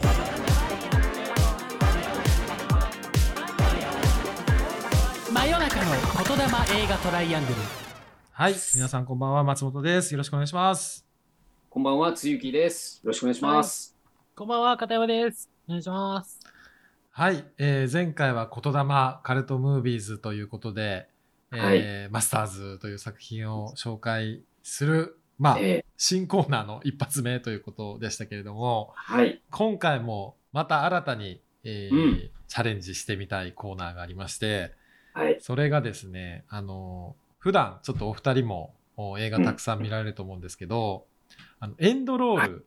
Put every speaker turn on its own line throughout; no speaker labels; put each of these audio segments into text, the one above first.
真夜中の言霊映画トライアングル
はい。皆さんこんばんは。松本です。よろしくお願いします。
こんばんは、つゆきです。よろしくお願いします。
こんばんは、片山です。お願いします。
はい。えー前回は言霊カルトムービーズということで、えーマスターズという作品を紹介する、まあ、
え
新コーナーの一発目ということでしたけれども、
ーはい。
今回もまた新たに、えー
うん。
チャレンジしてみたいコーナーがありまして、
はい。
それがですね、あの、普段ちょっとお二人もお映画たくさん見られると思うんですけど、あのエンドロール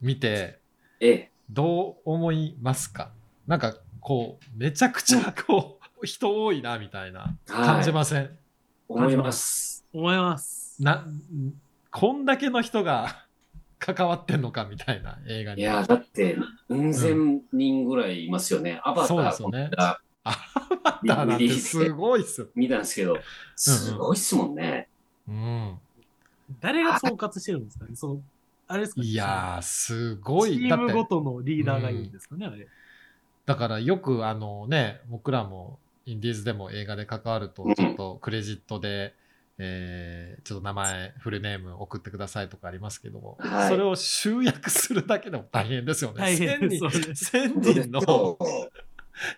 見て
え
どう思いますか？なんかこう、めちゃくちゃこう、人多いなみたいな。
はい。
感じません、
思います。
思います。
な、こんだけの人が 関わってんのかみたいな映画に。
いや、だって、うん千人ぐらいいますよね。アバタ
そうですよね
この間
だなんてすごいっす。
見たんですけど、すごいっすもんね。
うん。
誰が総括してるんですかねその、あれですかね
いやー、すごい。
チームごとのリーダーがいるんですかね、あれ。
だからよくあのね、僕らもインディーズでも映画で関わると、ちょっとクレジットで、えーちょっと名前、フルネーム送ってくださいとかありますけども、
はい
それを集約するだけでも大変ですよね。
大変です
1000
そうです
人 ,1000 人の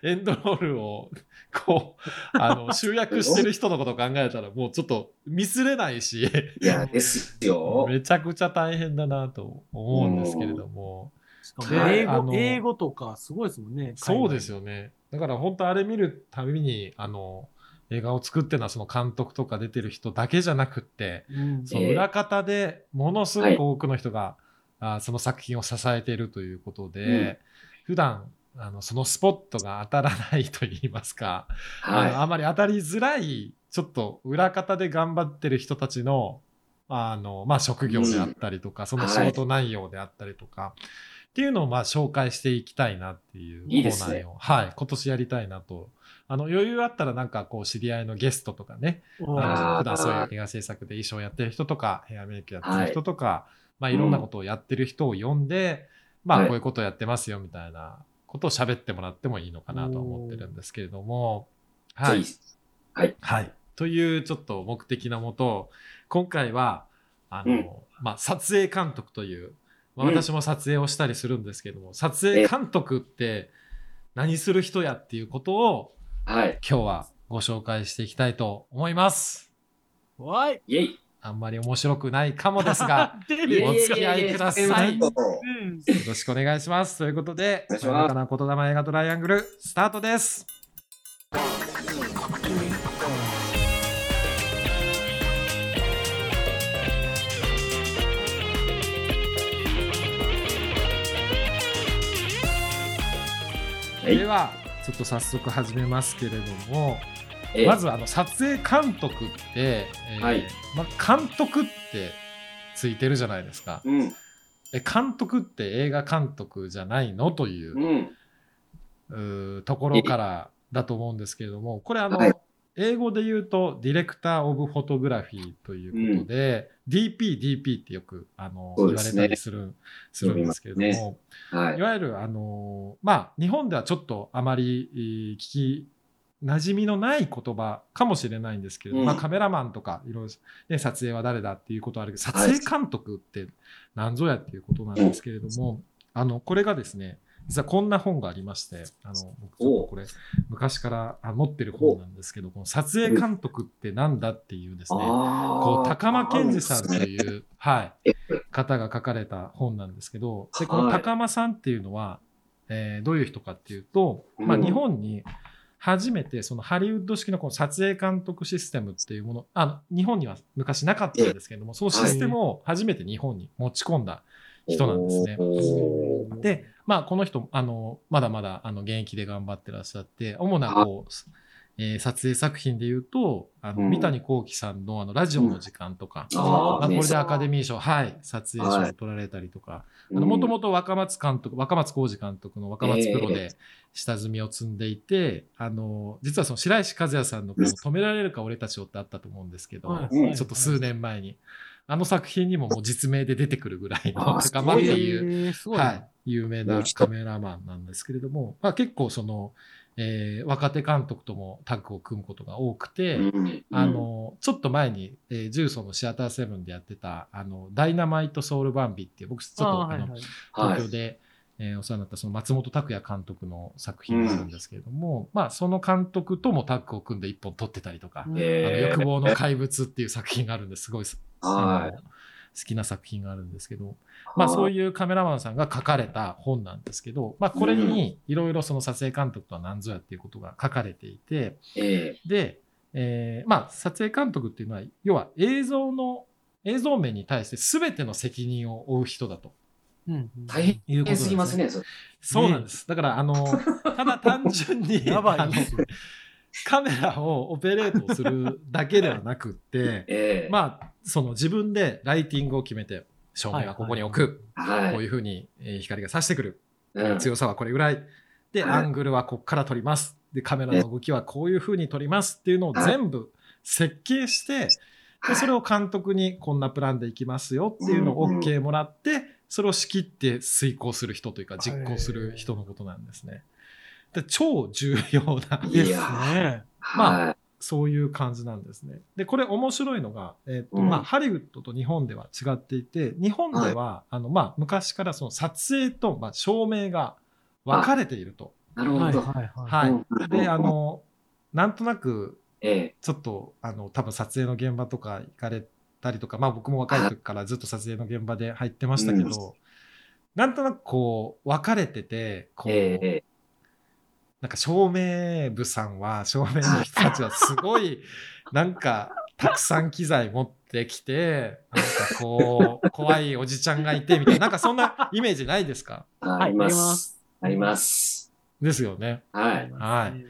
エンドロールをこうあの集約してる人のことを考えたらもうちょっとミスれないし、
いや、ですよ。
めちゃくちゃ大変だなと思うんですけれども。
しかも
で
英語、
あの
英語とかすごいですもんね。
そうです
よ。
よね。だから本当あれ見るたびに、あの、映画を作ってるのはその監督とか出てる人だけじゃなくって、
うん。
その裏方でものすごく多くの人が、あその作品を支えているということで、
うん。
普段あのそのスポットが当たらないと言いますか、あの
は
あまり当たりづらい、ちょっと裏方で頑張ってる人たちの、あの、まあ、職業であったりとか、その仕事内容であったりとか、っていうのをまあ紹介していきたいなっていうコ
いいですね。
ーナーを、はい、今年やりたいなと。あの、余裕あったらなんかこう知り合いのゲストとかね、あの普段そういう映画制作で衣装やってる人とか、ヘアメイクやってる人とか、まあいろんなことをやってる人を呼んで、ま
はい。
あこういうことをやってますよみたいなことを喋ってもらってもいいのかなとは思ってるんですけれども、
い。
はい。
はい。
はい。というちょっと目的のもと、今回は、あの、
うん。
まあ、撮影監督という、私も撮影をしたりするんですけども、撮影監督って何する人やっていうことを
はい。
今日はご紹介していきたいと思います。
わい。
イェイ。
あんまり面白くないかもですが、
出
お
る。
付き合いくださいよ
うん。
ろしくお願いします。ということで、
お願いします
真夜中の言霊映画トライアングル、スタートです。では、ちょっと早速始めますけれども、
え
まずあの撮影監督って、えー
はい
まあ、監督ってついてるじゃないですか。
うん。
え監督って映画監督じゃないの？という
うん。
うーところからだと思うんですけれども、これあの、
はい
英語で言うとディレクター・オブ・フォトグラフィーということで、DP、DP ってよくあの、言われたりするするんですけれども、
呼びますはい。
い。わゆるあのまあ日本ではちょっとあまりえー聞き馴染みのない言葉かもしれないんですけれど、
うん。
まあカメラマンとかいろいろ、ね、撮影は誰だっていうことはあるけど撮影監督って何ぞやっていうことなんですけれども、あのこれがですね実はこんな本がありましてあの僕ちょっとこれ昔からあ持ってる本なんですけどこの撮影監督ってなんだっていうですね
あ
こう高間健二さんと
う。
いう、はい。
え、
方が書かれた本なんですけど、でこの
はい。
高間さんっていうのは、えーどういう人かっていうと、まあ、
うん
日本に初めてそのハリウッド式のこの撮影監督システムっていうもの、あの日本には昔なかったんですけれども、そのシステムを初めて日本に持ち込んだ人なんですね。で、まあ、この人、あの、まだまだ、あの、現役で頑張ってらっしゃって、主な、こう、えー撮影作品で言うと、あの、
うん。
三谷幸喜さんの、あの、ラジオの時間とか、
あ
まあ、
ー
これでアカデミー賞、はい、撮影賞を取られたりとか、あの、もともと若松監督、若松浩二監督の若松プロで下積みを積んでいて、あの、実はその白石和也さんの止められるか俺たちをってあったと思うんですけど、ちょっと数年前に、あの作品にももう実名で出てくるぐらいの
あー
高間っていう。はい、有名なカメラマンなんですけれども、まあ、結構その、えー若手監督ともタッグを組むことが多くて、
うん
あ、の、ちょっと前に、えー、重曹のシアターセブンでやってた、あの、ダイナマイトソウルバンビっていう、僕ちょっと、あ
はい。はい。
東京で、えーお世話になったその松本拓也監督の作品があるんですけれども、まあその監督ともタッグを組んで一本撮ってたりとか、
うん
あの
えー。
欲望の怪物っていう作品があるんです。ごいす
はい。
好きな作品があるんですけど、まあそう
い
いうカメラマンさんが書かれた本なんですけど、まあこれにいろいろその撮影監督とは何ぞやっていうことが書かれていて、で、えーまあ撮影監督っていうのは、要は映像の、映像面に対して全ての責任を負う人だと
大
いうことなんです
変すぎますね、それ。
そうなんです。だから、あの、ただ単純に、
やばい
あのカメラをオペレートするだけではなくって、
ええ
まあ、その自分でライティングを決めて、照明はここに置く。
はい。
こういうふうにえー光が差してくる。
うん
強さはこれぐらい。で、
はい
アングルはここから撮ります。で、カメラの動きはこういうふうに撮りますっていうのを全部設計して、でそれを監督にこんなプランでいきますよっていうのを OK もらって、それを仕切って遂行する人というか実行する人のことなんですね。で超重要な、
い
です
や
ね。
ま
はい。
そういう感じなんですね。で、これ面白いのが、えっ、と、
うん
まあ、ハリウッドと日本では違っていて、日本では、あの、まあ、昔からその撮影と、まあ、照明が分かれていると。
なるほど。
はいはいはい。
はい。
うん
で、あ、の、なんとなく、
ええ。
ちょっと、あの、多分撮影の現場とか行かれたりとか、まあ僕も若い時からずっと撮影の現場で入ってましたけど、
うん
なんとなくこう、分かれてて、こう、
ええ。
なんか照明部さんは、照明の人たちはすごい、なんか、たくさん機材持ってきて、なんかこう、怖いおじちゃんがいて、みたいな、なんかそんなイメージないですか？
ありま。
す
あります。
ですよね。
はい。
はい。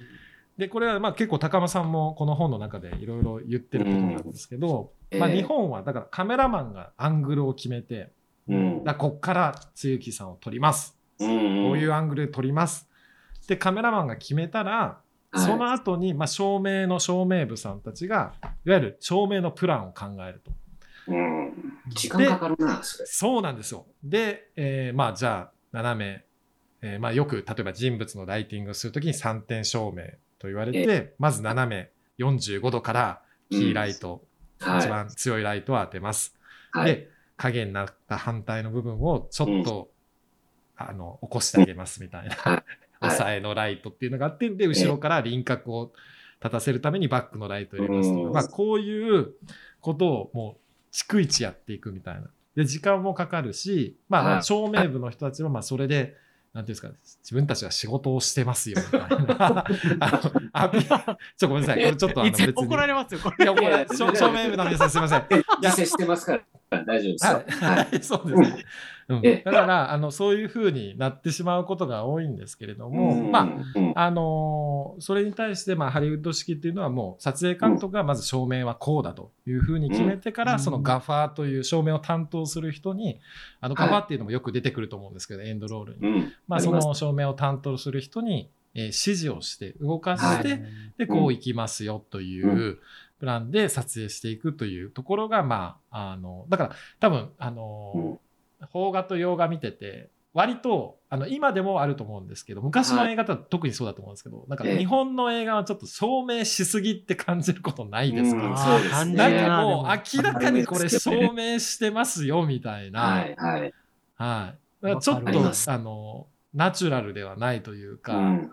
で、これはまあ結構高間さんもこの本の中でいろいろ言ってることなんですけど、まあ日本はだからカメラマンがアングルを決めて、
うん。
だこっからつゆきさんを撮ります。
うん。
こういう
は
アングルで撮ります。で、カメラマンが決めたら、
い
その後に、まあ、照明の照明部さんたちが、いわゆる照明のプランを考えると。
うん。時間かかるな、それ。
そうなんですよ。で、えーまあ、じゃあ、斜め、えーまあ、よく、例えば人物のライティングをするときに3点照明と言われて、まず斜め45度からキーライト、
はい。
一番強いライトを当てます。
はい。
で、影になった反対の部分をちょっと、あの、起こしてあげますみたいな、
はい
抑えのライトっていうのがあって、で、後ろから輪郭を立たせるためにバックのライトを入れますとか、
うん
まあ、こういうことをもう、逐一やっていくみたいな。で、時間もかかるし、まあ、
はい
照明部の人たちは、まあ、それで、なんていうんですか、自分たちは仕事をしてますよ、みたいな。あの、アピ ちょっとごめんなさい。これちょっとあの。
怒られますよ、これ。
いや、これ、照照明部の皆さんすいません。いや
実践してますから、大丈夫ですよ。
はい、はい、そうですね。うん、
え
だから、あの、そういうふうになってしまうことが多いんですけれども、
うん
ま
うん
あ、あのーそれに対して、まあ、ハリウッド式っていうのはもう、撮影監督がまず照明はこうだというふうに決めてから、
うん
そのガファーという照明を担当する人に、あの、ガファーっていうのもよく出てくると思うんですけど、エンドロールに。
うん。
まあ、その照明を担当する人に、えー指示をして、動かして、
は
で、こう行きますよというプランで撮影していくというところが、まあ、あの、だから多分、あの、邦画と洋画見てて、割と、あの、今でもあると思うんですけど、昔の映画だと特にそうだと思うんですけど、なんか
ええ。
日本の映画はちょっ照明しすぎって感じることないですか、
うん
あ
そうですね。
なんかもう明らかにこれ
でも
照明してますよみたいな。
はい、はい。
ちょっと、あの、ナチュラルではないというか、
うん。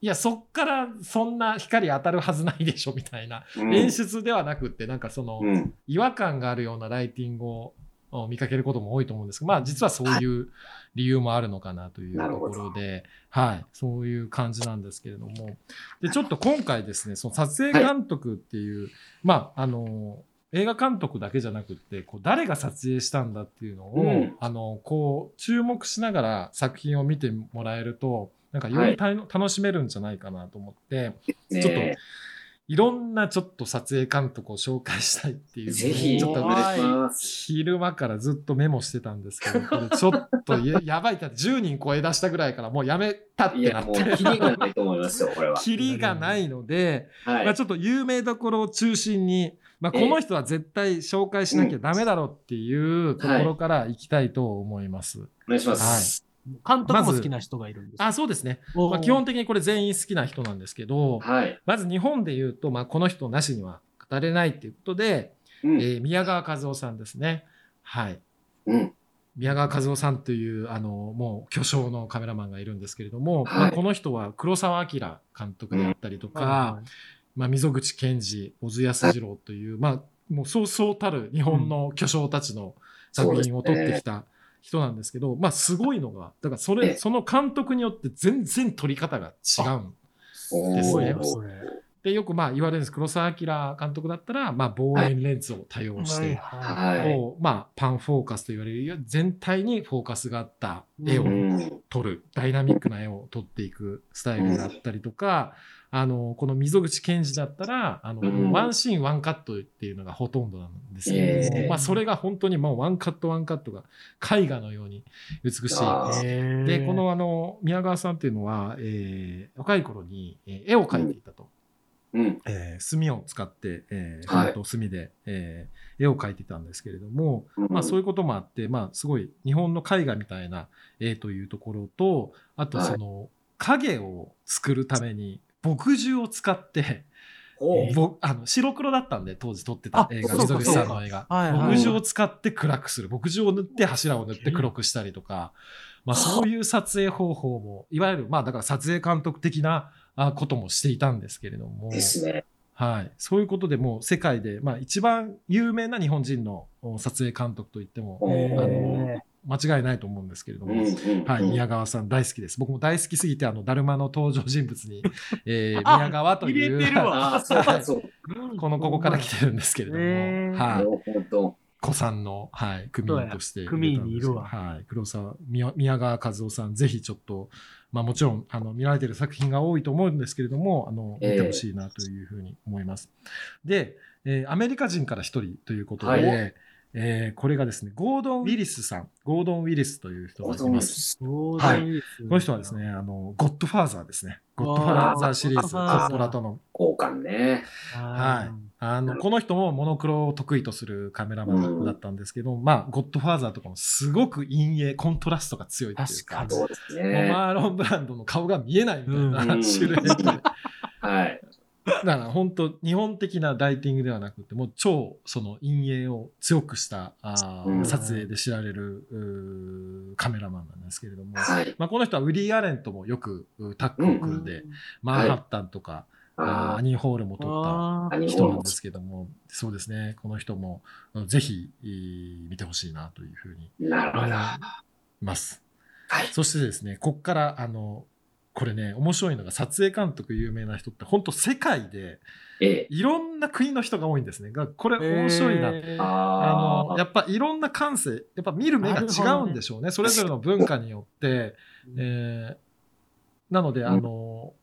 いや、そっからそんな光当たるはずないでしょみたいな、
うん。
演出ではなくって、なんかその、
うん。
違和感があるようなライティングをを見かけることも多いと思うんですけど、まあ実はそういう理由もあるのかなというところで、はい、そういう感じなんですけれども、で、ちょっと今回ですね、その撮影監督っていう、まあ、あの、映画監督だけじゃなくって、こう誰が撮影したんだっていうのを、
うん
あの、こう、注目しながら作品を見てもらえると、なんかよりたの楽しめるんじゃないかなと思って、
ね
ちょっといろんなちょっと撮影監督を紹介したいっていうちょっと。昼間からずっとメモしてたんですけど、これちょっとや やばいって10人超え出したぐらいからもうやめたってなって
もう、キリがないと思いますよ、これは。
キリがないので、
はい。
まあ、ちょっと有名どころを中心に、まあ、
ええ
この人は絶対紹介しなきゃダメだろうっていうところから行きたいと思います。
お願いします。
監督も好きな人がいるんですか？
あそうですね、まあ、基本的にこれ全員好きな人なんですけど、
はい。
まず日本で言うと、まあ、この人なしには語れないっていうことで、
うん。
えー宮川和夫さんですね。はい。
うん。
宮川和夫さんという、あの、もう巨匠のカメラマンがいるんですけれども、
はい
まあ、この人は黒澤明監督であったりとか、
はい
まあ、溝口健二、小津安二郎という、まあ、もうそうそうたる日本の巨匠たちの作品を撮ってきた人なんですけど、まあ、すごいのが、だからそれ、
ええ
その監督によって全然撮り方が違うんですね。で、よくまあ言われるんです。黒澤明監督だったら、まあ望遠レンズを多用して。こうまあパンフォーカスと言われる全体にフォーカスがあった絵を
うん。
撮る、ダイナミックな絵を撮っていくスタイルだったりとか、あの、この溝口健二だったら、あの、
うん。
ワンシーンワンカットっていうのがほとんどなんですけれども、
ええ。
まあそれが本当にもうワンカットワンカットが絵画のように美しい。で、このあの、宮川さんっていうのは、えー若い頃にえー絵を描いていたと。
うん。
えー墨を使って、えー
はい。
と墨で、えー絵を描いてたんですけれども、
うん。
まあそういうこともあって、まあすごい日本の絵画みたいな絵というところと、あとその影を作るために墨汁を使って、あの白黒だったんで当時撮って
あ
た映画、溝口さんの映画。
はいはい
墨汁を使って暗くする。墨汁を塗って柱を塗って黒くしたりとか、まあそういう撮影方法も、いわゆるまあだから撮影監督的なあこともしていたんですけれども、
ですね。
はい。そういうことでもう世界で、まあ一番有名な日本人のお撮影監督といってもあ
ー
の間違いないと思うんですけれども、はい、
うん
宮川さん大好きです。僕も大好きすぎて、あの、だるまの登場人物に、えー
あ
宮川という、この、ここから来てるんですけれども、
へー
だ。
はい。子さんの、はい、組員として。
組員にいるわ
はい。黒沢、宮宮川和夫さん、ぜひちょっと、まあもちろん、あの、見られてる作品が多いと思うんですけれども、あの、見
ええ
てほしいなというふうに思います。で、えーアメリカ人から一人ということで、
はい
えーこれがですね、ゴードン・ウィリスさん、ゴードン・ウィリスという人がいます。はいこの人はですね、あの、ゴッドファーザーですね。ゴッドファーザーシリーズ、コ
ゴッドファーザー
ッポラとの。
交換ね。
はい。あの、この人もモノクロを得意とするカメラマンだったんですけど、まあ、ゴッドファーザーとかもすごく陰影、コントラストが強いっていうか、
確か
そうですね。
マーロン・ブランドの顔が見えないみたいな、
うん
シルエットで。だ
はい。
から本当日本的なライティングではなくて、もう超その陰影を強くしたあー、
うん
撮影で知られるカメラマンなんですけれども、
はい。
まあ、この人はウリー・アレンともよくうタッグを組んで、マンハッタンとか、あー
あ
アニー・ホールも撮った人なんですけども、そうですね、この人もぜひえー見てほしいなというふうに。思い
は
ます。
い。
そしてですね、こっから、あの、これね、面白いのが撮影監督有名な人って、本当世界で
ええ。
いろんな国の人が多いんですね。がこれ面白いな。
えー
あの、
あ
やっぱいろんな感性、やっぱ見る目が違うんでしょうね。それぞれの文化によって、えーなので、あの、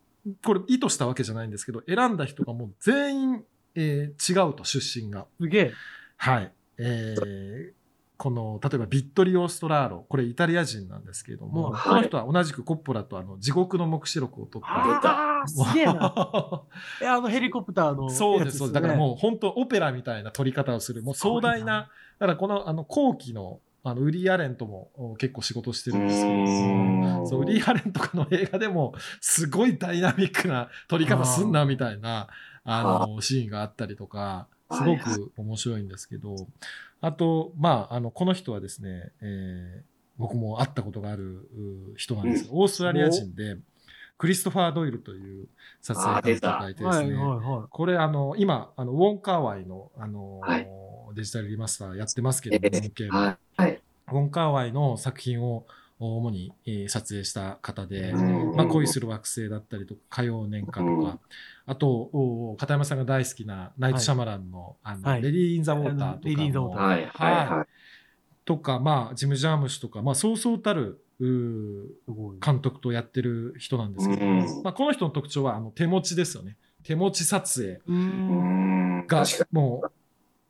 これ意図したわけじゃないんですけど、選んだ人がもう全員、えー違うと、出身が。
すげえ。
はい。えーこの、例えばビットリオ・ストラーロ、これイタリア人なんですけれども、
もう
この人は同じくコッポラとあの地獄の黙示録を撮った。
ああ、すげえな。え、あのヘリコプターの。
そうです、そうです。だから
う。
もう本当オペラみたいな撮り方をする、もう壮大な、だからこのあの後期のあのウリー・アレンともお結構仕事してるんですけれどそうウリー・アレンとかの映画でもすごいダイナミックな撮り方すんなみたいなあのシーンがあったりとか、すごく面白いんですけど、あと、まあ、あの、この人はですね、えー僕も会ったことがあるう人なんですけど、オーストラリア人で、クリストファー・ドイルという撮影監督がいてですね、
はいはいは
これあの、今、あの、ウォンカーワイの、あの、
はい
デジタルリマスターやってますけれども、
え
4K
え。
の
はい。はい。
ウォンカーワイの作品を主に、えー撮影した方で、
うん
まあ、恋する惑星だったりとか、火曜年間とか、
うん
あと、お片山さんが大好きなナイト・シャマランの、あの、
はい
レディー・イン・ザ・ウォーターとかも、
レディーインザウォーター
はい。はい。はい。
とか、まあ、ジム・ジャームシュとか、まあ、そうそうたる。監督とやってる人なんですけど、
うん
まあ、この人の特徴は、あの、手持ちですよね。手持ち撮影。がもう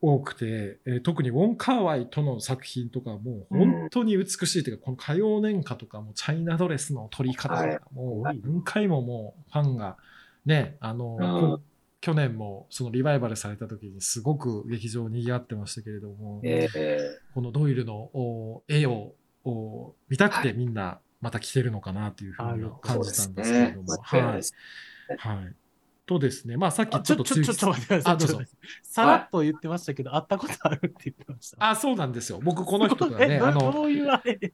多くて、えー特にウォン・カーワイとの作品とかはもう本当に美しいというか、この火曜年歌とかもチャイナドレスの撮り方とか、もう何回ももうファンがね、あの、こ去年もそのリバイバルされた時にすごく劇場に賑わってましたけれども、
に。ええ。
このドイルのお絵をお見たくてみんなまた来てるのかなというふうには感じたんですけれども。はい。はい。とですね、まあさっき
あ
ちょっと
ちょちょちょ待ってください。さらっと言ってましたけど、会ったことあるって言ってました。
あ、そうなんですよ。僕この人がね、
え
あの。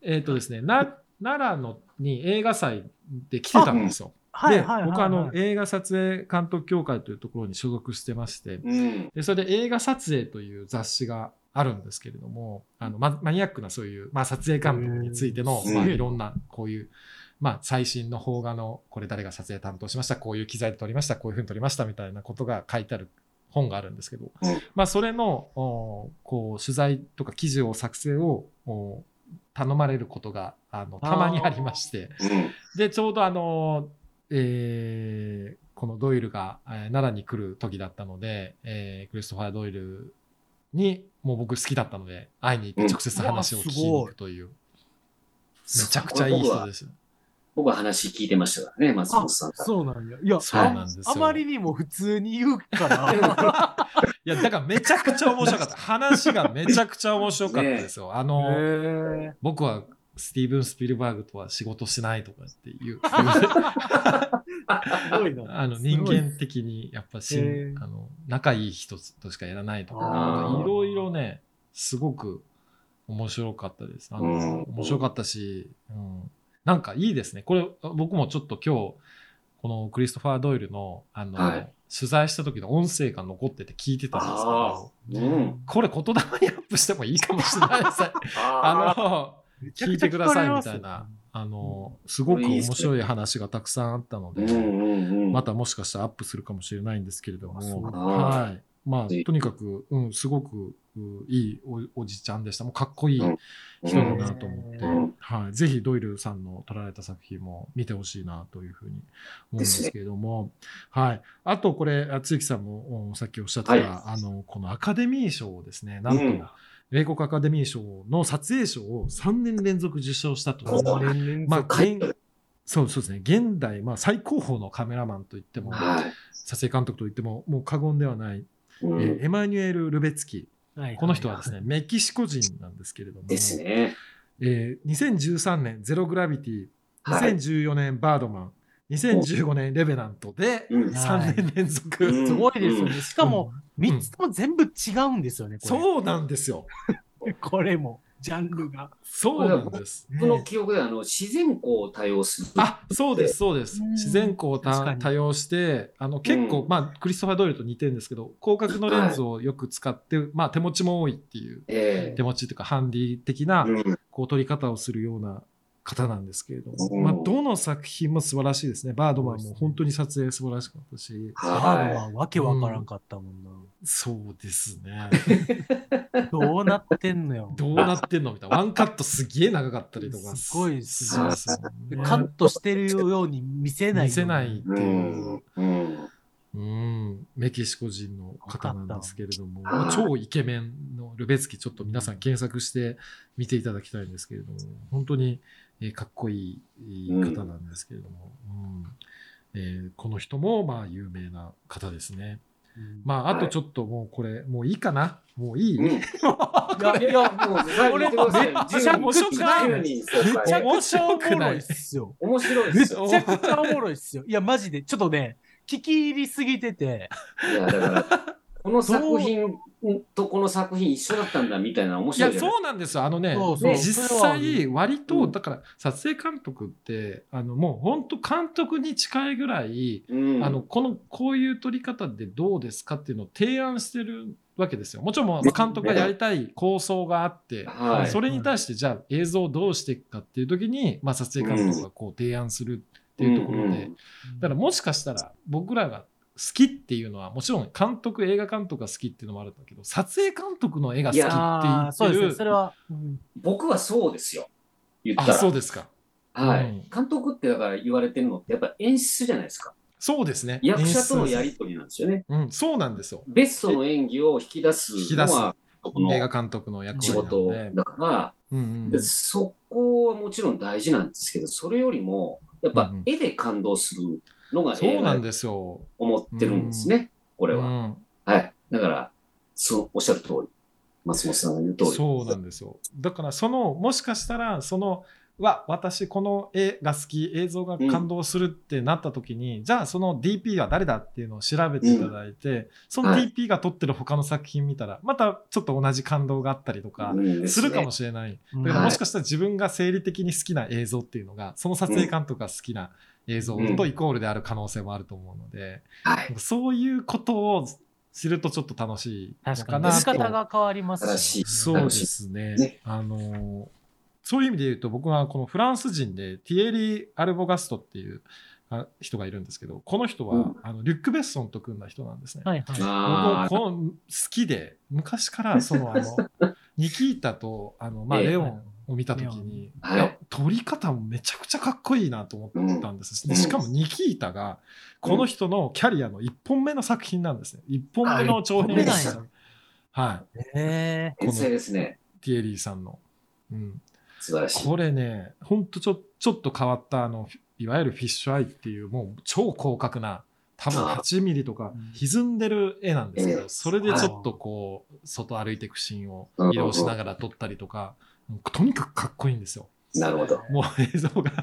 えっ、とですね、な奈良のに映画祭で来てたんですよ。で。僕あの映画撮影監督協会というところに所属してまして、
うん。
でそれで映画撮影という雑誌があるんですけれども、あのママニアックなそういう、まあ、撮影監督についての、まあ、
うん
いろんなこういう、まあ、最新の邦画のこれ誰が撮影担当しました、こういう機材で撮りました、こういうふうに撮りましたみたいなことが書いてある本があるんですけど、
うん
まあ、それのおこう取材とか記事を作成をお頼まれることがあのたまにありまして、
うん。
で、ちょうどあの、えーこのドイルが、えー奈良に来る時だったので、えークリストファー・ドイルに、もう僕好きだったので、会いに行って直接話を聞きに行くという、めちゃくちゃいい人です。
僕は話聞いてましたからね、松
あ、
本さんから。
そうなんや。いや、
そうなんですよ
あまりにも普通に言うから。
いや、だからめちゃくちゃ面白かった。話がめちゃくちゃ面白かったですよ。あの、
へ
僕はスティーブン・スピルバーグとは仕事しないとかっていう、
ーすごいな。
あの人間的にやっぱしあの仲いい人としかやらないとか、いろいろね、すごく面白かったです。あの
うん
面白かったし、うん、なんかいいですね。これ僕もちょっと今日、このクリストファー・ドイルのあの、
はい
取材した時の音声が残ってて聞いてたんですけ
あ
ど、
うん。
これ言霊にアップしてもいいかもしれないですね。
あ
あの、聞いてくださいみたいな、あの、すごく面白い話がたくさんあったので。またもしかしたらアップするかもしれないんですけれども、はい。まあ、とにかく、うん、すごくういいおおじちゃんでした。もうかっこいい
うん
人だなと思って、
うん
はい。ぜひドイルさんの撮られた作品も見てほしいなというふうに思うんですけれども、はい。あと、これ、あつゆきさんもおさっきおっしゃってた、
はい
あの、このアカデミー賞をですね、なんと、
うん
米国アカデミー賞の撮影賞を3年連続受賞したと。まあ、そうそうですね。現代、まあ、最高峰のカメラマンといっても、
はい。
撮影監督といっても、もう過言ではない、
うん
えーエマニュエル・ルベツキ。
はい
この人はですね、メキシコ人なんですけれども、
ですね。
えー2013年、ゼログラビティ、
はい。
2014年、バードマン、2015年、レベナントで、
うん
3年連続。
うん
すごいですよね。しかも、3つとも全部違うんですよね、これ。
そうなんですよ。
これも、ジャンルが。
そうなんです。
僕の記憶ではあの自然光を多用する。
あ、そうです、そうです。
うん
自然光を多用して、あの結構、
うん
まあ、クリストファー・ドイルと似てるんですけど、広角のレンズをよく使って、まあ、手持ちも多いっていう、
え
手持ちというか、ハンディ的なこう撮り方をするような方なんですけれども、
うん
まあ、どの作品も素晴らしいですね。バードマンも本当に撮影素晴らしかったし、
ハード
は
はわけわからんかったもんな。
そうですね。
どうなってんのよ。
どうなってんのみたいな。ワンカットすげえ長かったりとか。
すごいです
するんですよね
カットしてるように見せない。
見せない。
い。うん。うん。
うん、メキシコ人の方なんですけれども、まあ超イケメンのルベツキ、ちょっと皆さん検索して見ていただきたいんですけれども、本当に、えーかっこいい方なんですけれども、うんえーこの人もまあ有名な方ですね。
うん
まあ、あとちょっともうこれ、もういいかな？もういい、
うん。
いや、いや、
もう最後言ってください
めっちゃ面白くない
10人正
めちゃ
解。
くちゃおもろいっすよ。
面白い
めっ
ですよ。
ちゃくちゃおもろいっすよ。いや、マジで、ちょっとね、聞き入りすぎてて、
いや、だから、この作品とこの作品一緒だったんだみたいな面白いい？
そうなんですよ。あのね、
そうそう。
実際、割と、
うん。
だから、撮影監督って、あの、もう本当監督に近いぐらい、
うん。
あの、この、こういう撮り方でどうですかっていうのを提案してるわけですよ。もちろん監督がやりたい構想があって、
はい。
それに対してじゃあ映像をどうしていくかっていう時に、まあ撮影監督がこう提案するっていうところで、
うんうん
だからもしかしたら僕らが好きっていうのは、もちろん監督、映画監督が好きっていうのもあるんだけど、撮影監督の絵が好きって言
あーそうですね、
ってる
それは。うん
僕はそうですよ。言った
あ、
ら。
そうですか。
はい、
うん
監督ってだから言われてるのってやっぱ演出じゃないですか。
そうですね。
役者とのやりとりなんですよね。
うん、そうなんですよ。
ベストの演技を引き出す
引き出す
のは、この
映画監督の役
仕事
で。
だから、
うんうん
でそこはもちろん大事なんですけど、それよりも、やっぱ絵で感動するのが
そうなんですよ。
思ってるんですね、これは。
うん
はい。だから、そう、おっしゃる通り。松本さんが言う通り。
そうなんですよ。だから、その、もしかしたら、その、は私この絵が好き映像が感動するってなった時に、じゃあその DP は誰だっていうのを調べていただいて、その
はい
DP が撮ってる他の作品見たらまたちょっと同じ感動があったりとか
うん
するかも
し
しれない、
うん
だから
はい
もしかしたら自分が生理的に好きな映像っていうのがその撮影監督が好きな映像とイコールである可能性もあると思うので、
れない。はい。
そういうことを知るとちょっと楽しいの
確かに。見
かなと
方が変わります
新しい
そうですね。
ね
あのそういう意味で言うと僕はこのフランス人でティエリー・アルボガストっていうあ人がいるんですけどこの人は、
うん
あのリュック・ベッソンと組んだ人なんですね。
はいはい。
僕
あ
この好きで昔からそのあの ニキータとあの、まあ、
ええ
レオンを見た時に、撮り方もめちゃくちゃかっこいいなと思ったんです、でしかもニキータがこの人のキャリアの1本目の作品なんですね1本目の長編です
や
はい
へ
あ、天才ですね。
ティエリーさんの。うん、
素晴らしい。
これね、ほんとちょちょっと変わったあの、いわゆるフィッシュアイっていう、もう超広角な、多分
あ
8ミリとか
うん
歪んでる絵なんですけど、
ええ
それでちょっとこう、外歩いていくシーンを
うん
移動しながら撮ったりとか、とにかくかっこいいんですよ。
なるほど。
もう映像が好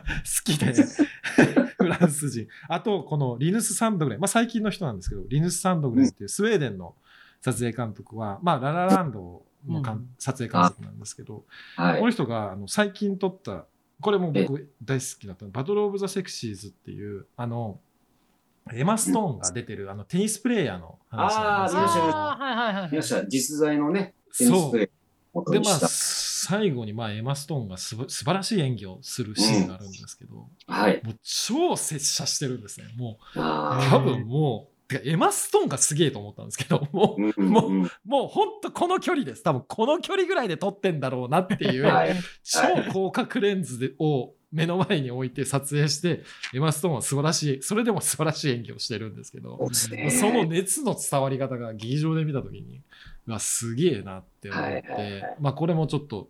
きで、フランス人。あと、このリヌス・サンドグレン、まあ最近の人なんですけど、リヌス・サンドグレンっていうスウェーデンの撮影監督は、まあララランドのかん
うん
撮影監督なんですけど、
はい
この。人があの最近撮った、これも僕大好きだったのバトル・オブ・ザ・セクシーズっていう、あの、エマ・ストーンが出てるあのテニスプレーヤーの話なんですけど
あ
あいはいはい。
皆さん、実在のね、テニスプレー元
で、まあ。最後に、まあ、エマ・ストーンがすば素晴らしい演技をするシーンがあるんですけど、
はい。
もう超拙者してるんですね。もう、
あ
多分もう、てかエマ・ストーンがすげえと思ったんですけど、もう、
ーうん
もう
うん
もう本当この距離です。多分この距離ぐらいで撮ってんだろうなっていう、
はい。
超広角レンズでを目の前に置いて撮影して、エマ・ストーンは素晴らしい、それでも素晴らしい演技をしてるんですけど
そ
の熱の伝わり方が劇場で見たときに、うわ、すげえなって思っ
はいはいはい。
て、まあこれもちょっと、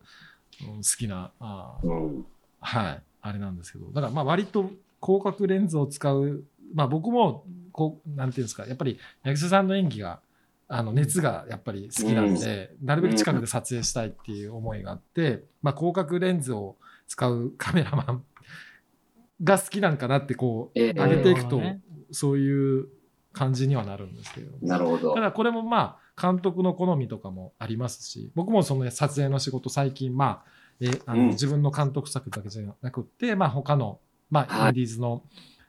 うん好きな、あー
うん。
はい、あれなんですけど、だからまあ割と広角レンズを使う、まあ僕も、こう、なんていうんですか、やっぱり役者さんの演技が、あの熱がやっぱり好きなんで、なるべく近くで撮影したいっていう思いがあって、まあ広角レンズを使うカメラマン が好きなんかなってこう、
ええ
上げていくと、そういう感じにはなるんですけど。
なるほど
た。だこれもまあ監督の好みとかもありますし僕もその撮影の仕事最近まあえあの
うん
自分の監督作だけじゃなくって、まあ他の、まあ、
はい
インディーズの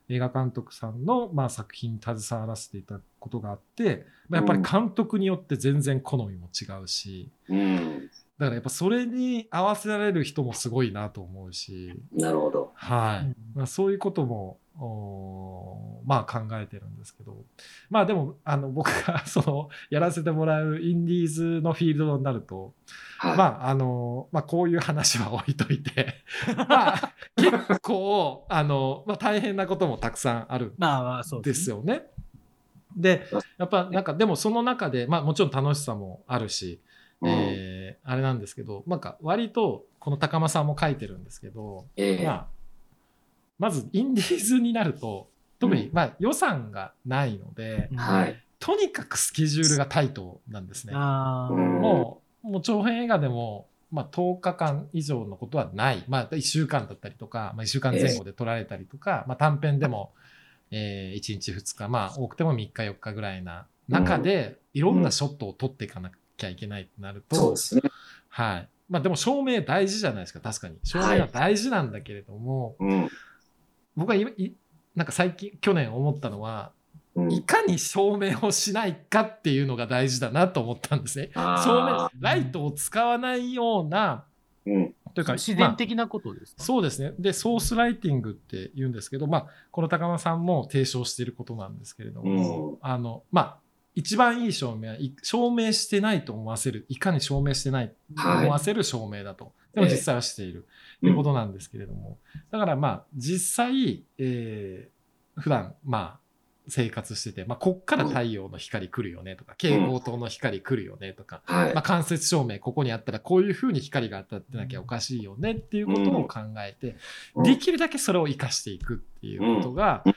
映画監督さんの、まあ、作品に携わらせていたことがあって、まあ、やっぱり監督によって全然好みも違うし
うん。
だからやっぱそれに合わせられる人もすごいなと思うし、
なるほど。
はい
うん
まあ、そういうこともまあ考えてるんですけどまあでもあの僕が そのやらせてもらうインディーズのフィールドになると、
はい。
まああのまあこういう話は置いといて まあ結構あの、まあ、大変なこともたくさんある
まあまあ、そう
ですよね。でやっぱなんかでもその中で、まあ、もちろん楽しさもあるし、
うん
えーあれなんですけどなんか割とこの高間さんも書いてるんですけど、
ええ。
まあ、まずインディーズになると特に、
うん。
まあ、予算がないので、
うん
はい。
とにかくスケジュールがタイトなんですね。もうもう長編映画でも、まあ、10日間以上のことはない、まあ、1週間だったりとか、まあ、1週間前後で撮られたりとか、まあ、短編でも、え1日2日、まあ、多くても3日4日ぐらいな中で、いろんなショットを撮っていかなきゃいけないってなると、
そうですね。
はい。まあでも照明大事じゃないですか、確かに。照明は大事なんだけれども、
うん。
僕は今いなんか最近、去年思ったのは、
うん
いかに照明をしないかっていうのが大事だなと思ったんですね。照明
あ、
ライトを使わないような、
ーうん。
というか、
自
まあ
然的なことですか、
そうですね。で、ソースライティングって言うんですけど、まあ、この高間さんも提唱していることなんですけれども、
うん
あの、まあ、一番いい照明はい照明してないと思わせる、いかに照明してないと
はい。
思わせる照明だと。でも実際はしている、ということなんですけれども。だからまあ、実際、えー、普段、まあ、生活してて、まあ、こっから太陽の光来るよねとか、蛍光灯の光来るよねとか、
はい。
まあ、。間接照明ここにあったらこういうふうに光が当たってなきゃおかしいよねっていうことを考えて、
うん。
できるだけそれを生かしていくっていうことが、
うん。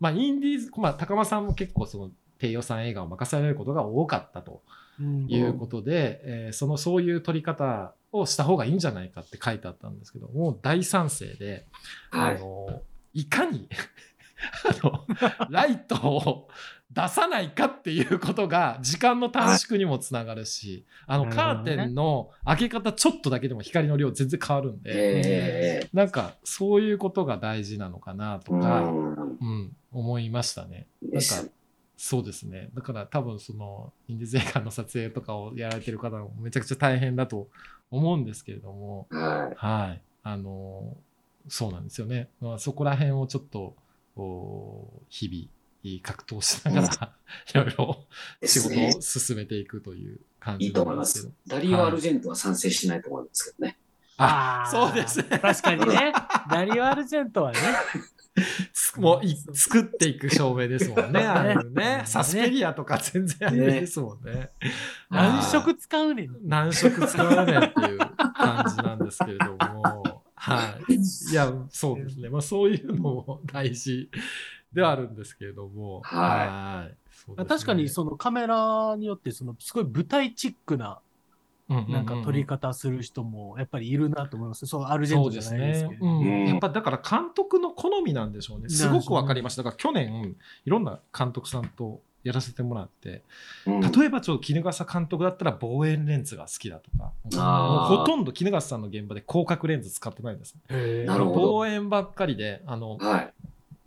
まあインディーズ、まあ高間さんも結構その低予算映画を任されることが多かったと。
うん。
いうことで、えーそのそういう取り方をした方がいいんじゃないかって書いてあったんですけどもう大賛成で、あ
はい。
のいかに あのライトを出さないかっていうことが時間の短縮にもつながるし、あのカーテンの開け方ちょっとだけでも光の量全然変わるんで、
ええ。
なんかそういうことが大事なのかなとか、
うん。
うん、思いましたね。なんかそうですね。だから多分そのインディーズ映画の撮影とかをやられてる方もめちゃくちゃ大変だと思うんですけれども、
は
はい。あの、そうなんですよね。まあ、そこら辺をちょっと、日々格闘しながら、いろいろ仕事を。進めていくという感じ
いいと思いま
なんですけど
す。。ダリオ・アルジェントは賛成しないと思うんですけどね。
あ、
ー
そうですね。
確かにね。ダリオ・アルジェントはね。
つ もうい作っていく照明ですもんね。あれね
ね。
サスペリアとか全然あれですもんね。
何色使うねん。
何色使わねっていう感じなんですけれども。はい。いや、そうですね。まあそういうのも大事ではあるんですけれども。
はい
いそうですね
確かにそのカメラによってそのすごい舞台チックななんか撮り方する人もやっぱりいるなと思います。そう、アルジェン
ですね。やっぱだから監督の好みなんでしょうね。すごくわかりました。だから去年、いろんな監督さんとやらせてもらって、
うん。
例えばちょっと衣笠監督だったら望遠レンズが好きだとか、
あー。
もうほとんど衣笠さんの現場で広角レンズ使ってないんです。
へー
なるほど。
望遠ばっかりで、あの、
はい。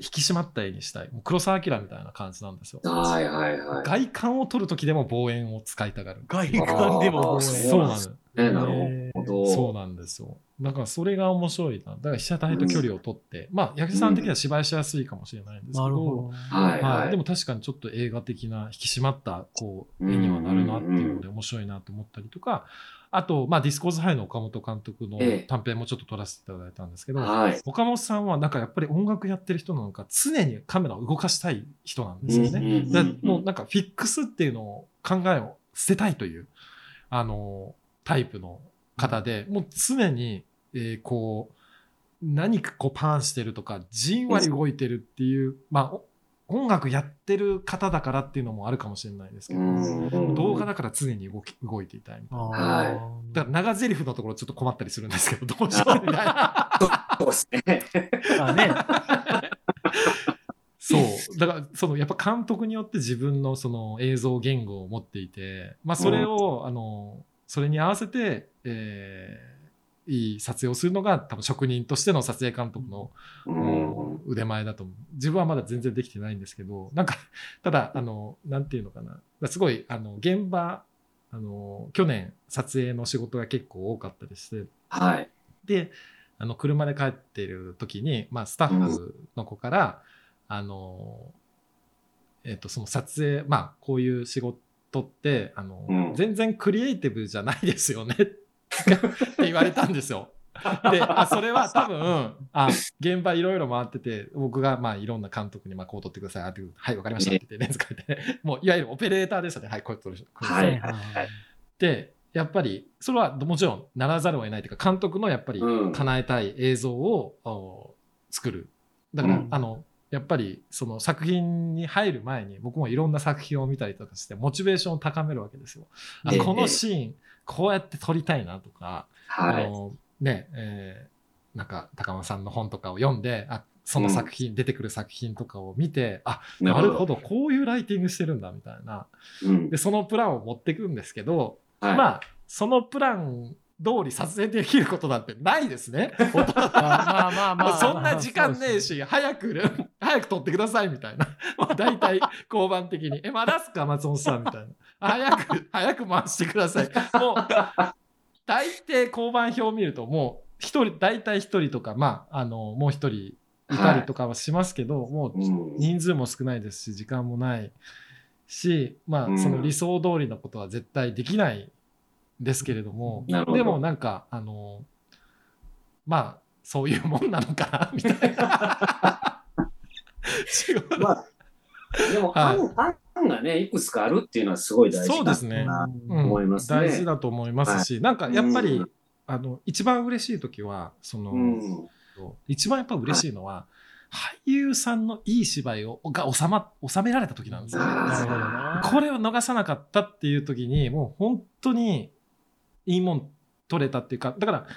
引き締まった絵にしたい。もう黒澤明みたいな感じなんですよ。
はいはいはい。
外観を撮るときでも望遠を使いたがる。
外観でも望遠
そうなんです。
ね、なるほど。
そうなんですよ。だからそれが面白いな。だから被写体と距離を取って、まあ役者さん的には芝居しやすいかもしれないんですけど、
なるほど。
はいはい。
はい、でも確かにちょっと映画的な引き締まったこう絵にはなるなっていうので面白いなと思ったりとか、あと、まあ、ディスコーズハイの岡本監督の
ええ
短編もちょっと撮らせていただいたんですけど、
はい。
岡本さんはなんかやっぱり音楽やってる人なのか常にカメラを動かしたい人なんですよね。もうなんかフィックスっていうのを考えを捨てたいというあのタイプの方でもう常に、えーこう何かこうパンしてるとかじんわり動いてるっていう、まあお音楽やってる方だからっていうのもあるかもしれないですけど、
うん
動画だから常に動き動いていたいみたいな。
はい
だから長台詞のところちょっと困ったりするんですけどどうしようみたいな。
そうですね。
あね。
そう。だから、その、やっぱ監督によって自分のその映像言語を持っていて、まあ、それを、あの、それに合わせて、えーいい撮影をするのが多分職人としての撮影監督の、腕前だと思う。自分はまだ全然できてないんですけど、なんか、ただ、あの、なんていうのかな。すごい、あの、現場、あの、去年撮影の仕事が結構多かったりして、
はい。
で、あの、車で帰ってる時に、まあ、スタッフの子から、あの、えっ、と、その撮影、まあ、こういう仕事って、あの、
うん
全然クリエイティブじゃないですよねって言われたんですよ。で、あ、それは多分、あ、現場いろいろ回ってて、僕がまあいろんな監督にまあこう撮ってください。あってはい、わかりましたって言ってレンズ変えて、もういわゆるオペレーターですよね。はい、こうやっ
はい
やってで、やっぱり、それはもちろんならざるを得ないというか、監督のやっぱり
うん
叶えたい映像を、お作る。だから、
うん
あの、やっぱりその作品に入る前に僕もいろんな作品を見たりとかしてモチベーションを高めるわけですよ。
え
このシーンこうやって撮りたいなとか、あ
はい。
のねえーなんか高間さんの本とかを読んであその作品、出てくる作品とかを見てあなるほどこういうライティングしてるんだみたいな
うん
でそのプランを持ってくんですけど、
はい
まあそのプラン通り撮影できることなんてないですね。
まあまあまあ。
そんな時間ねえし、早く、早く撮ってくださいみたいな。もう大体、交番的に、え、まだっすか？松本さんみたいな。早く、早く回してください。もう、大抵交番表を見ると、もう、一人、大体一人とか、まあ、あの、もう一人いたりとかはしますけど、もう、
うん
人数も少ないですし、時間もないし、まあ、
うん
その理想通りのことは絶対できないんですけれども、
ど
でもなんか、あの、まあ、そういうもんなのかな、みたいな。
まあ、でも、
はい。
案案がね、いくつかあるっていうのはすごい大事だ
そうですね。
な。
うん
思いますね。
大事だと思いますし、なんかやっぱり、
うん。
あの、一番嬉しい時は、その、
うん。
一番やっぱ嬉しいのは、俳優さんのいい芝居をが収ま収められた時なんですよ。これを逃さなかったっていう時に、もう本当にいいもん取れたっていうか、だから、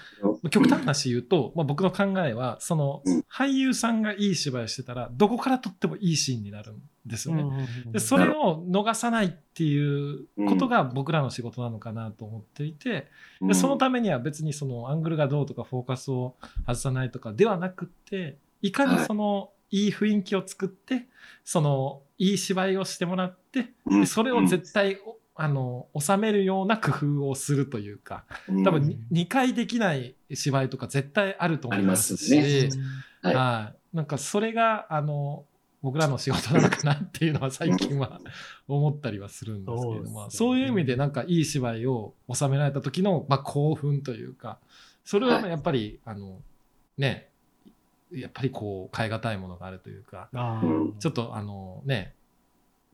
極端な話言うと、まあ、僕の考えは、その
うん、
俳優さんがいい芝居してたら、どこから撮ってもいいシーンになるんですよね。
うん
でそれを逃さないっていうことが僕らの仕事なのかなと思っていて、でそのためには別にそのアングルがどうとかフォーカスを外さないとかではなくっていかにそのいい雰囲気を作ってそのいい芝居をしてもらって
うん。
でそれを絶対あの収めるような工夫をするというか多分に2回できない芝居とか絶対あると思いますし
ね。はい。
はい。なんかそれがあの僕らの仕事なのかなっていうのは最近は思ったりはするんですけれども、
ね。
そういう意味でなんかいい芝居を収められた時の、まあ、興奮というかそれは
はい。
やっぱり、あのねやっぱりこう変え難いものがあるというかちょっとあのね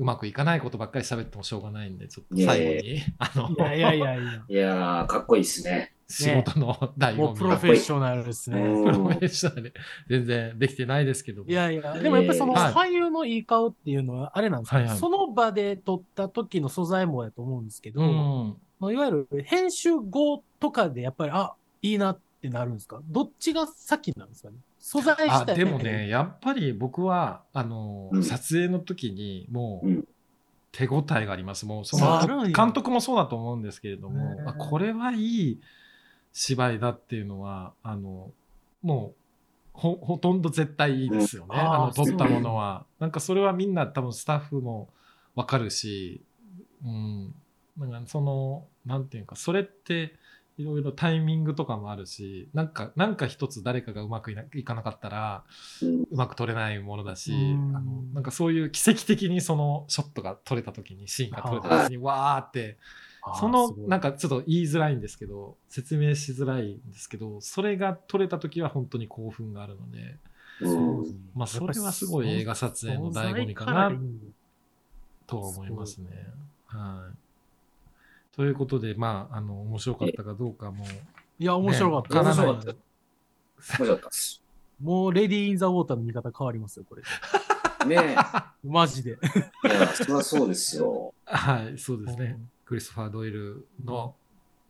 うまくいかないことばっかり喋ってもしょうがないんでちょっと
いや
最
いや。
後にあの
いやいやいやいや。
いやー、かっこいいですね。
仕事の醍
もう
醐味が。
プロフェッショナルですね。
うん。
プロフェッショナルで全然できてないですけども。
いやいや、でもやっぱりその
はい。
俳優のいい顔っていうのはあれなんですよ、
はいはい。
その場で撮った時の素材もやと思うんですけど、
うん。
まあいわゆる編集後とかでやっぱり、あ、いいなってなるんですか？どっちが先なんですかね？素材自
でもね、やっぱり僕はあの、
うん。
撮影の時にもう、
うん。
手応えがあります。もうその監督もそうだと思うんですけれどもあこれはいい芝居だっていうのはあのもうほほとんど絶対いいですよね、
うん。あー
あの撮ったものは。なんかそれはみんな多分スタッフもわかるし、うん、なんかそのなんていうかそれっていろいろタイミングとかもあるしなんかなんか一つ誰かがうまくいないかなかったら
う
まく撮れないものだし、
うん。
あのなんかそういう奇跡的にそのショットが撮れた時にシーンが撮れた時にわーってそのなん
か、
かちょっと言いづらいんですけど説明しづらいんですけどそれが撮れた時は本当に興奮があるので、
うん
まあ、それはすごい映画撮影の醍醐味かなとは思いますね。はいということでまああの面白かったかどうかも
いや、面白かった。
ね
面白かった面白かったっす。
もう、レディー・イン・ザ・ウォーターの見方変わりますよ、これ。
ね
マジで。
え。いや、そりゃそうですよ。
はいそうですね。クリストファー・ドイルの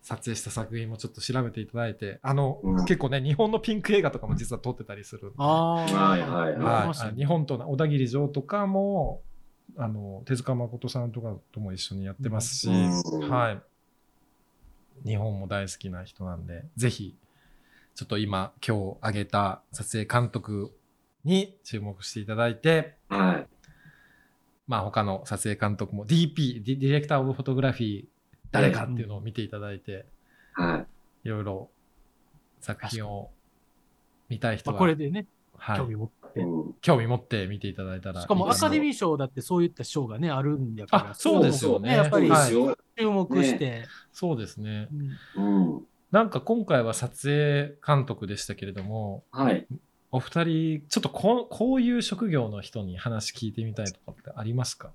撮影した作品もちょっと調べていただいて、あの、
うん
結構ね、日本のピンク映画とかも実は撮ってたりするんで。
ああ。
はいはいはい
日本と小田切城とかも、あの、手塚誠さんとかとも一緒にやってますし、
うん
はい。日本も大好きな人なんで、ぜひ、ちょっと今、今日挙げた撮影監督に注目していただいて、
はい。
まあ他の撮影監督も DP、ディディレクターオブフォトグラフィー、誰かっていうのを見ていただいて、
はい
ろいろ作品を見たい人
まあ
は、
これでね、
はい
興味持
興味持って見ていただいたら
しかもアカデミー賞だってそういった賞がね、あるんやから。
あそうですよね
やっぱり。注目して。
そうですね。
うん
うん。
なんか今回は撮影監督でしたけれども、
はい。
お二人、ちょっとこうこういう職業の人に話聞いてみたいとかってありますか？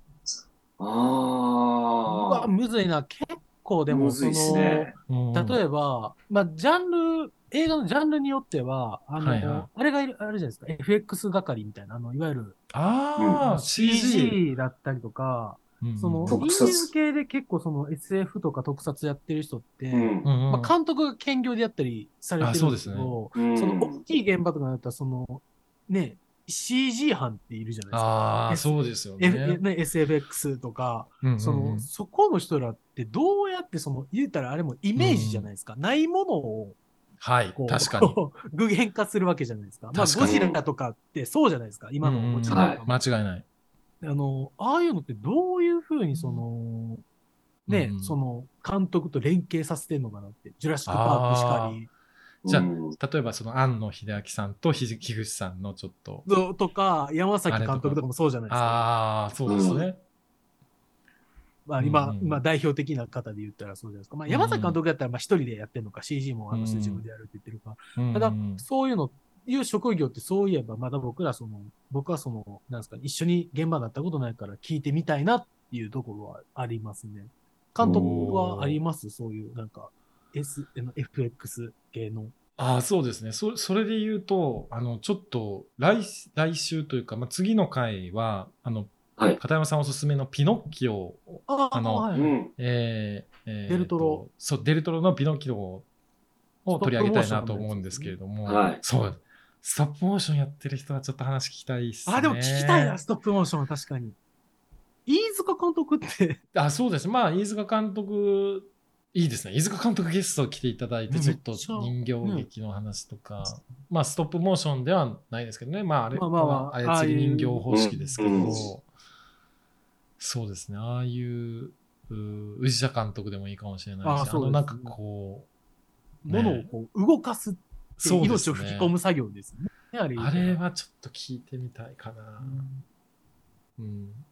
ああ。
むずいな。結構でも、そ
むずいっす
の、
ね。
え
例えば、まあ、ジャンル、映画のジャンルによっては、あの、
はいはい。
あれがいる、あるじゃないですか、FX 係みたいな、あの、いわゆる
ああ、CG。
CG だったりとか、
うん
その、
特撮。
EU 系で結構その SF とか特撮やってる人って、
うん。
うんうん。
まあ、監督が兼業でやったりされてるんですけ
あ
ど、
うん。
その大きい現場とかだったら、その、ね、CG 班っているじゃないですか。
ああ、
S-
そうですよ
F
ね。
ね、SFX とか、
うんうんうん。
その、そこの人らってどうやってその、言うたらあれもイメージじゃないですか。ないものを、
はい確かに。
具現化するわけじゃないですか。まあ、
確かに
ゴジラとかってそうじゃないですか。今のゴジラとかも
間違いない。
あの、ああいうのってどういうふうにその、ね、
うん
その、監督と連携させてんのかなって。ジュラシック・パークしかり、
じゃあ
うん
例えばその庵野秀明さんとひじ樋口さんのちょっと。
ぞとか、山崎監督とかもそうじゃないですか。
ああ、そうですね。
まあ、今、
うん
今代表的な方で言ったらそうじゃないですか。まあ、山崎監督やったら、まあ、一人でやってるのか、CG もあの人自分でやるって言ってるか。
うん
ただ、そういうの、いう職業ってそういえば、まだ僕らその、僕はその、なんですか、一緒に現場だったことないから聞いてみたいなっていうところはありますね。監督はあります？そういう、なんか、S、FX 系の。
ああ、そうですね。そそれで言うと、あの、ちょっと来、来週というか、まあ、次の回は、あの、
はい。
片山さんおすすめのピノッキオを、
あ
あの
はい。
うん。
えーえー
デルトロ。
そう、デルトロのピノッキオを取り上げたいなと思うんですけれども、
はい。
そう、ストップモーションやってる人はちょっと話聞きたいっすね。
あ、でも聞きたいな、ストップモーションは確かに。飯塚監督って、
あ、そうです。まあ、飯塚監督、いいですね。飯塚監督ゲスト来ていただいて、
うん
ちょっと人形劇の話とか、まあ、ストップモーションではないですけどね。まあ、あれ
まあまあまあ。
は操り人形方式ですけど、
うん。うん
そうですね。ああいう、う宇治田監督でもいいかもしれないし、あ
あ
の、なんかこう、ね
物をこう動かすって
ね
命を吹き込む作業ですね。あれ
あれはちょっと聞いてみたいかな。うん。
うん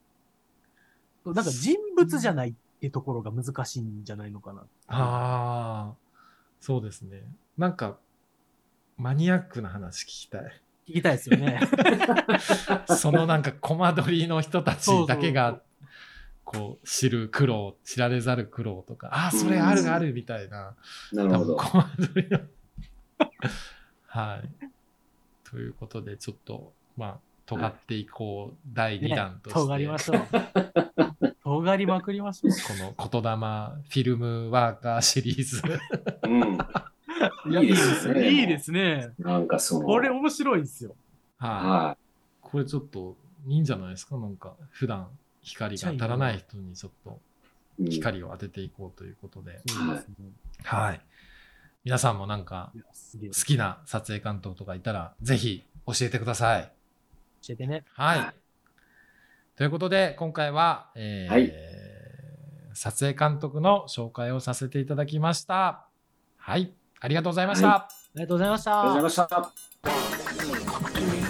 なんか人物じゃないってところが難しいんじゃないのかな。
ああ、そうですね。なんか、マニアックな話聞きたい。
聞きたいですよね。
そのなんかコマ撮りの人たちだけが、こう、知る苦労、知られざる苦労とか、ああ、それあるあるみたいな、
なるほど。
はい。ということで、ちょっと、まあ、尖っていこう、第2弾として、
尖りましょう。尖りまくりましょ
この言霊フィルムワーカーシリーズ。
うん。
う。
いいですね。
いいですね。
なんかその。
これ面白いですよ。
はい。
は
これちょっといいんじゃないですか？なんか普段光が当たらない人にちょっと光を当てていこうということで。はい。皆さんもなんか好。きな撮影監督とかいたらぜひ教えてください。
教えてね。
はい。
はい
ということで今回は、えー
はい
撮影監督の紹介をさせていただきました。はい。ありがとうございました。
は
ありがとうございました。
ありがとうございました。